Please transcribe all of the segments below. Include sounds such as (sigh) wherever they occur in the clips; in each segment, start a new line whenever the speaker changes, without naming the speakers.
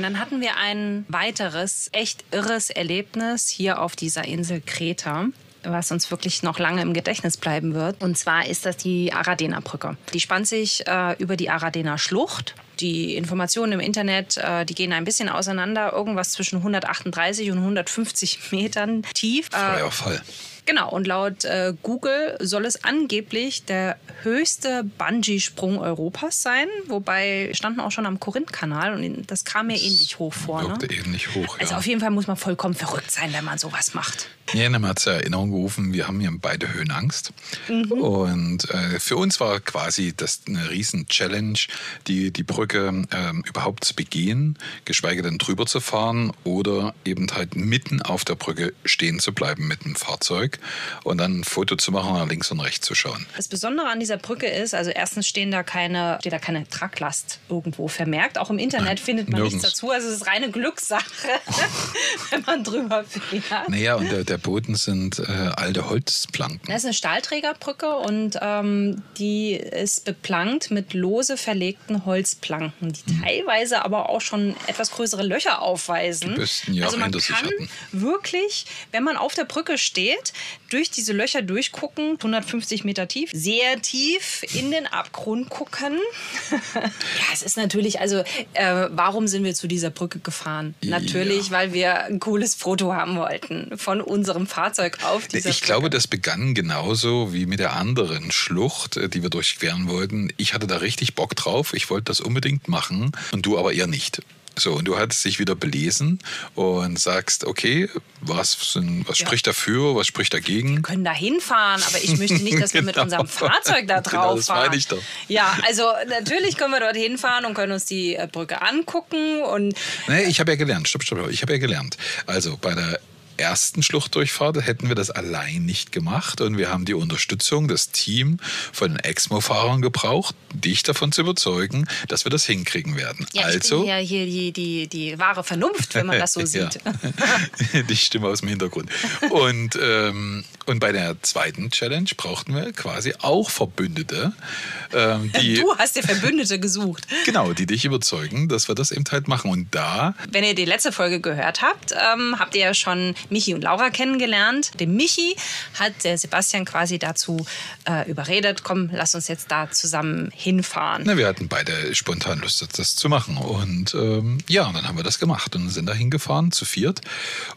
Und dann hatten wir ein weiteres, echt irres Erlebnis hier auf dieser Insel Kreta was uns wirklich noch lange im Gedächtnis bleiben wird. Und zwar ist das die Aradena Brücke. Die spannt sich äh, über die Aradena Schlucht. Die Informationen im Internet, äh, die gehen ein bisschen auseinander. Irgendwas zwischen 138 und 150 Metern tief.
Äh, Freier Fall.
Genau, und laut äh, Google soll es angeblich der höchste Bungee-Sprung Europas sein, wobei standen auch schon am Korinth-Kanal und das kam mir ähnlich hoch vor.
Wirkte ne? ähnlich hoch,
Also
ja.
auf jeden Fall muss man vollkommen verrückt sein, wenn man sowas macht.
Ja, man hat es ja Erinnerung gerufen, wir haben ja beide Höhenangst. Mhm. Und äh, für uns war quasi das eine riesen Challenge, die, die Brücke äh, überhaupt zu begehen, geschweige denn drüber zu fahren oder eben halt mitten auf der Brücke stehen zu bleiben mit dem Fahrzeug und dann ein Foto zu machen und nach links und rechts zu schauen.
Das Besondere an dieser Brücke ist, also erstens stehen da keine, steht da keine Traglast irgendwo vermerkt. Auch im Internet findet man nirgends. nichts dazu. Also es ist reine Glückssache, (laughs) wenn man drüber fährt.
Naja, und der, der Boden sind äh, alte Holzplanken.
Das ist eine Stahlträgerbrücke und ähm, die ist beplankt mit lose verlegten Holzplanken, die mhm. teilweise aber auch schon etwas größere Löcher aufweisen.
Die besten Jahre
also man kann wirklich, wenn man auf der Brücke steht, durch diese Löcher durchgucken, 150 Meter tief, sehr tief in den Abgrund gucken. (laughs) ja, es ist natürlich, also äh, warum sind wir zu dieser Brücke gefahren? Ja. Natürlich, weil wir ein cooles Foto haben wollten von unserem Fahrzeug auf dieser
Ich
Brücke.
glaube, das begann genauso wie mit der anderen Schlucht, äh, die wir durchqueren wollten. Ich hatte da richtig Bock drauf. Ich wollte das unbedingt machen und du aber eher nicht. So, und du hattest dich wieder belesen und sagst, okay, was, sind, was ja. spricht dafür, was spricht dagegen?
Wir können da hinfahren, aber ich möchte nicht, dass wir (laughs) genau. mit unserem Fahrzeug da drauf (laughs) genau, das fahren.
Meine ich doch.
Ja, also natürlich können wir dort hinfahren und können uns die äh, Brücke angucken. Und
nee, ich habe ja gelernt, stopp, stopp, ich habe ja gelernt. Also bei der ersten Schluchtdurchfahrt hätten wir das allein nicht gemacht und wir haben die Unterstützung, das Team von den Exmo-Fahrern gebraucht, dich davon zu überzeugen, dass wir das hinkriegen werden.
Ja,
also,
ich bin ja hier die, die, die wahre Vernunft, wenn man das so (laughs) sieht. (laughs)
die Stimme aus dem Hintergrund. Und, ähm, und bei der zweiten Challenge brauchten wir quasi auch Verbündete.
Ähm, (laughs) du hast dir Verbündete gesucht.
Genau, die dich überzeugen, dass wir das eben halt machen. Und da...
Wenn ihr die letzte Folge gehört habt, ähm, habt ihr ja schon Michi und Laura kennengelernt. Den Michi hat der Sebastian quasi dazu äh, überredet, komm, lass uns jetzt da zusammen hinfahren.
Na, wir hatten beide spontan Lust, das zu machen. Und ähm, ja, dann haben wir das gemacht und sind da hingefahren, zu viert.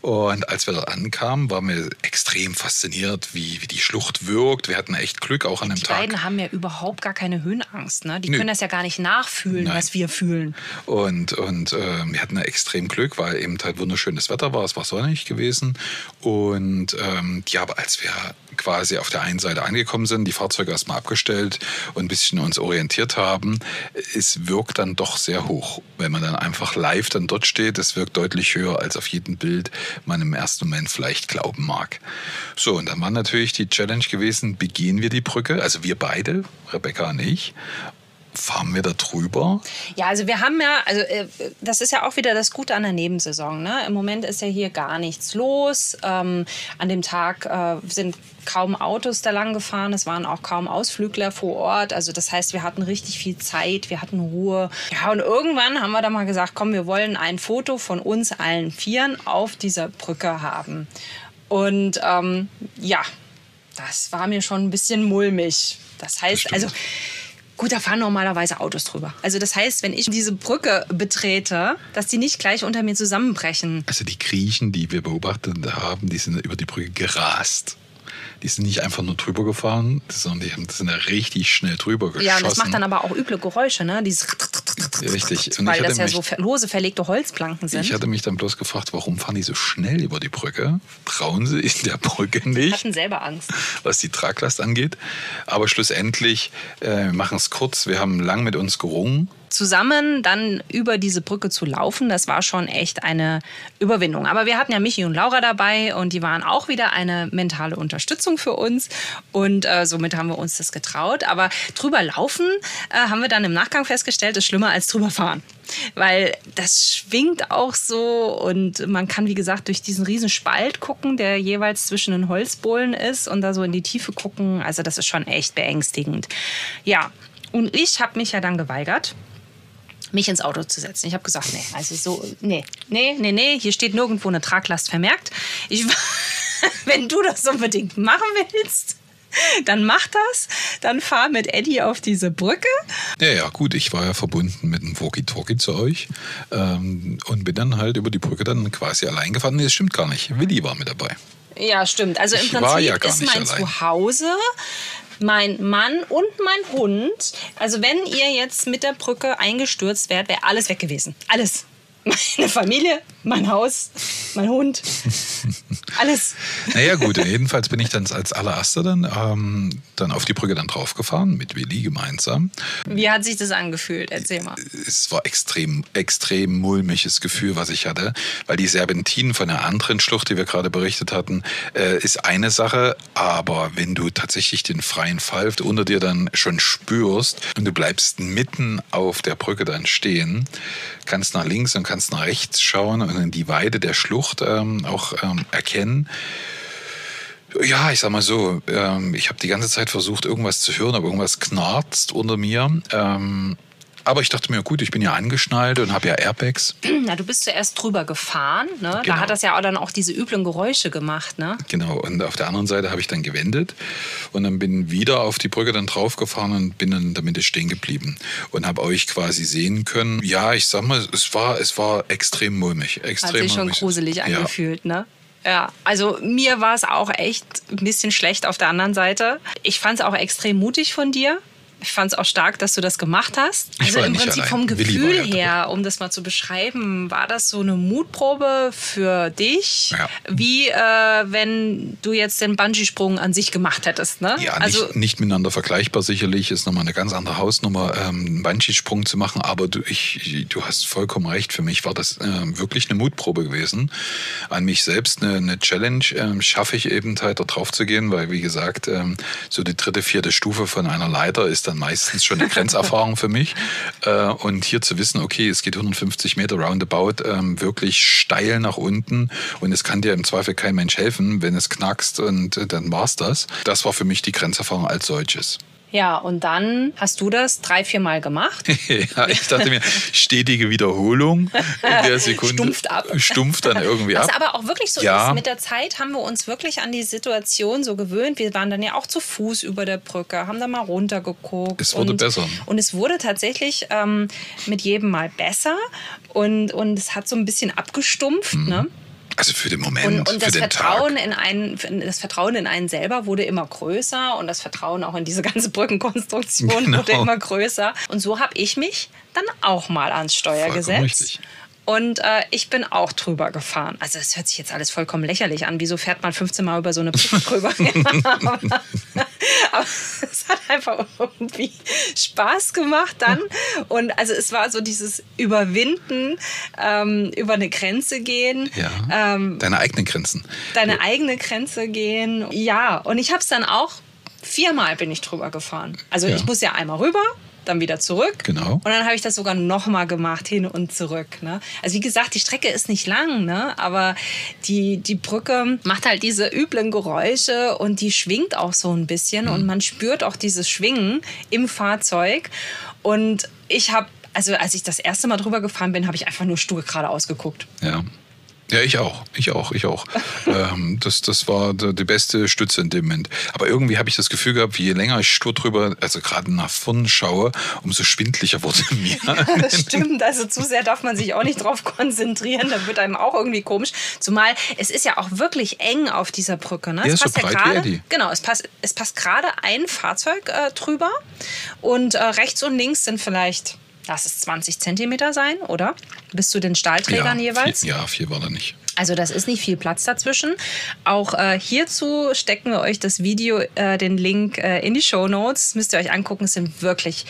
Und als wir dort ankamen, waren wir extrem fasziniert, wie, wie die Schlucht wirkt. Wir hatten echt Glück auch an dem
die
Tag.
Die beiden haben ja überhaupt gar keine Höhenangst. Ne? Die Nö. können das ja gar nicht nachfühlen, Nein. was wir fühlen.
Und, und äh, wir hatten extrem Glück, weil eben halt wunderschönes Wetter war. Es war sonnig gewesen gewesen. Und ähm, ja, aber als wir quasi auf der einen Seite angekommen sind, die Fahrzeuge erstmal abgestellt und ein bisschen uns orientiert haben, es wirkt dann doch sehr hoch. Wenn man dann einfach live dann dort steht, es wirkt deutlich höher, als auf jedem Bild man im ersten Moment vielleicht glauben mag. So, und dann war natürlich die Challenge gewesen, begehen wir die Brücke, also wir beide, Rebecca und ich, fahren wir da drüber?
Ja, also wir haben ja, also äh, das ist ja auch wieder das Gute an der Nebensaison. Ne? Im Moment ist ja hier gar nichts los. Ähm, an dem Tag äh, sind kaum Autos da lang gefahren. Es waren auch kaum Ausflügler vor Ort. Also das heißt, wir hatten richtig viel Zeit, wir hatten Ruhe. Ja, und irgendwann haben wir dann mal gesagt, komm, wir wollen ein Foto von uns allen Vieren auf dieser Brücke haben. Und ähm, ja, das war mir schon ein bisschen mulmig. Das heißt, das also Gut, da fahren normalerweise Autos drüber. Also das heißt, wenn ich diese Brücke betrete, dass die nicht gleich unter mir zusammenbrechen.
Also die Griechen, die wir beobachtet haben, die sind über die Brücke gerast. Die sind nicht einfach nur drüber gefahren, sondern die haben, sind da richtig schnell drüber geschossen.
Ja, und das macht dann aber auch üble Geräusche, ne? Dieses
Richtig.
Und Weil das ja mich, so lose verlegte Holzplanken sind.
Ich hatte mich dann bloß gefragt, warum fahren die so schnell über die Brücke? Trauen sie in der Brücke nicht? Die
hatten selber Angst.
Was die Traglast angeht. Aber schlussendlich, äh, wir machen es kurz, wir haben lang mit uns gerungen
zusammen dann über diese Brücke zu laufen, das war schon echt eine Überwindung. Aber wir hatten ja Michi und Laura dabei und die waren auch wieder eine mentale Unterstützung für uns und äh, somit haben wir uns das getraut. Aber drüber laufen äh, haben wir dann im Nachgang festgestellt, ist schlimmer als drüber fahren. Weil das schwingt auch so und man kann, wie gesagt, durch diesen riesen Spalt gucken, der jeweils zwischen den Holzbohlen ist und da so in die Tiefe gucken. Also das ist schon echt beängstigend. Ja, und ich habe mich ja dann geweigert mich ins Auto zu setzen. Ich habe gesagt, nee, also so, nee, nee, nee, nee, hier steht nirgendwo eine Traglast vermerkt. Ich, (laughs) wenn du das unbedingt machen willst, dann mach das, dann fahr mit Eddie auf diese Brücke.
Ja, ja, gut, ich war ja verbunden mit einem Walkie-Talkie zu euch ähm, und bin dann halt über die Brücke dann quasi allein gefahren. Nee, das stimmt gar nicht. Willi war mit dabei.
Ja, stimmt. Also im ich Prinzip ja ist mein allein. Zuhause mein Mann und mein Hund. Also wenn ihr jetzt mit der Brücke eingestürzt wärt, wäre alles weg gewesen. Alles. (laughs) Meine Familie, mein Haus, mein Hund, alles.
Naja gut, jedenfalls bin ich dann als allererster dann, ähm, dann auf die Brücke dann draufgefahren, mit Willi gemeinsam.
Wie hat sich das angefühlt? Erzähl mal.
Es war extrem, extrem mulmiges Gefühl, was ich hatte, weil die Serpentinen von der anderen Schlucht, die wir gerade berichtet hatten, äh, ist eine Sache, aber wenn du tatsächlich den freien Fall unter dir dann schon spürst und du bleibst mitten auf der Brücke dann stehen, kannst nach links und kannst nach rechts schauen und die Weide der Schlucht ähm, auch ähm, erkennen. Ja, ich sag mal so, ähm, ich habe die ganze Zeit versucht, irgendwas zu hören, aber irgendwas knarzt unter mir. Ähm, aber ich dachte mir, gut, ich bin ja angeschnallt und habe ja Airbags. (clears throat)
Na, du bist zuerst drüber gefahren. Ne? Genau. Da hat das ja auch dann auch diese üblen Geräusche gemacht. Ne?
Genau. Und auf der anderen Seite habe ich dann gewendet und dann bin wieder auf die Brücke dann draufgefahren und bin dann damit stehen geblieben und habe euch quasi sehen können. Ja, ich sag mal, es war, es war extrem mulmig. Extrem
hat sich schon gruselig ja. angefühlt, ne? Ja, also mir war es auch echt ein bisschen schlecht auf der anderen Seite. Ich fand es auch extrem mutig von dir, ich fand es auch stark, dass du das gemacht hast. Also im Prinzip allein. vom Gefühl ja her, um das mal zu beschreiben, war das so eine Mutprobe für dich, ja. wie äh, wenn du jetzt den Bungee-Sprung an sich gemacht hättest. Ne?
Ja, also, nicht, nicht miteinander vergleichbar sicherlich, ist nochmal eine ganz andere Hausnummer, ähm, einen Bungee-Sprung zu machen, aber du, ich, du hast vollkommen recht, für mich war das äh, wirklich eine Mutprobe gewesen. An mich selbst eine, eine Challenge äh, schaffe ich eben halt da drauf zu gehen, weil wie gesagt, ähm, so die dritte, vierte Stufe von einer Leiter ist dann dann meistens schon eine Grenzerfahrung für mich. Äh, und hier zu wissen, okay, es geht 150 Meter roundabout, ähm, wirklich steil nach unten und es kann dir im Zweifel kein Mensch helfen, wenn es knackst und äh, dann war's das. Das war für mich die Grenzerfahrung als solches.
Ja, und dann hast du das drei, vier Mal gemacht. (laughs)
ja, ich dachte mir, stetige Wiederholung in der Sekunde.
Stumpft ab.
Stumpft dann irgendwie
ab. Was aber auch wirklich so ja. ist, mit der Zeit haben wir uns wirklich an die Situation so gewöhnt. Wir waren dann ja auch zu Fuß über der Brücke, haben da mal runtergeguckt.
Es wurde
und,
besser.
Und es wurde tatsächlich ähm, mit jedem Mal besser. Und, und es hat so ein bisschen abgestumpft. Mhm. Ne?
Also für den Moment,
und, und
das
Vertrauen Tag. in einen, das Vertrauen in einen selber wurde immer größer und das Vertrauen auch in diese ganze Brückenkonstruktion (laughs) genau. wurde immer größer. Und so habe ich mich dann auch mal ans Steuer Vollkommen gesetzt. Richtig. Und äh, ich bin auch drüber gefahren. Also es hört sich jetzt alles vollkommen lächerlich an. Wieso fährt man 15 Mal über so eine Brücke drüber? (laughs) (laughs) aber, aber, hat einfach irgendwie Spaß gemacht dann. Und also es war so dieses Überwinden, ähm, über eine Grenze gehen.
Ja. Ähm, deine eigenen Grenzen.
Deine eigene Grenze gehen. Ja, und ich habe es dann auch viermal bin ich drüber gefahren. Also ja. ich muss ja einmal rüber, dann wieder zurück.
Genau.
Und dann habe ich das sogar nochmal gemacht, hin und zurück. Ne? Also wie gesagt, die Strecke ist nicht lang, ne? aber die, die Brücke macht halt diese üblen Geräusche und die schwingt auch so ein bisschen mhm. und man spürt auch dieses Schwingen im Fahrzeug. Und ich habe, also als ich das erste Mal drüber gefahren bin, habe ich einfach nur stur geradeaus geguckt.
Ja. Ja, ich auch. Ich auch. Ich auch. (laughs) ähm, das, das war die, beste Stütze in dem Moment. Aber irgendwie habe ich das Gefühl gehabt, je länger ich stur drüber, also gerade nach vorn schaue, umso schwindlicher wurde mir. (laughs)
Ja, das stimmt. Also zu sehr darf man sich auch nicht drauf konzentrieren. Da wird einem auch irgendwie komisch. Zumal es ist ja auch wirklich eng auf dieser Brücke. Ne?
Ja,
es
so
passt ja
breit wie
gerade. Genau, es passt, es passt gerade ein Fahrzeug äh, drüber. Und äh, rechts und links sind vielleicht, lass es 20 Zentimeter sein, oder? Bis zu den Stahlträgern
ja,
jeweils.
Viel, ja, viel war da nicht.
Also das ist nicht viel Platz dazwischen. Auch äh, hierzu stecken wir euch das Video, äh, den Link äh, in die Show Notes. Müsst ihr euch angucken. Es sind wirklich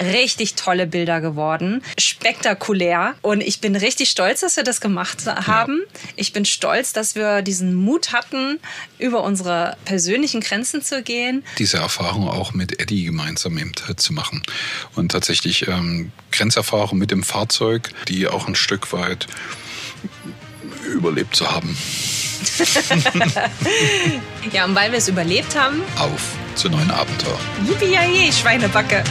richtig tolle Bilder geworden. Spektakulär. Und ich bin richtig stolz, dass wir das gemacht haben. Ich bin stolz, dass wir diesen Mut hatten, über unsere persönlichen Grenzen zu gehen.
Diese Erfahrung auch mit Eddie gemeinsam eben zu machen. Und tatsächlich ähm, Grenzerfahrung mit dem Fahrzeug, die auch ein Stück weit überlebt zu haben. (laughs)
Ja, und weil wir es überlebt haben,
Auf zu neuen Abenteuern.
yippie Schweinebacke.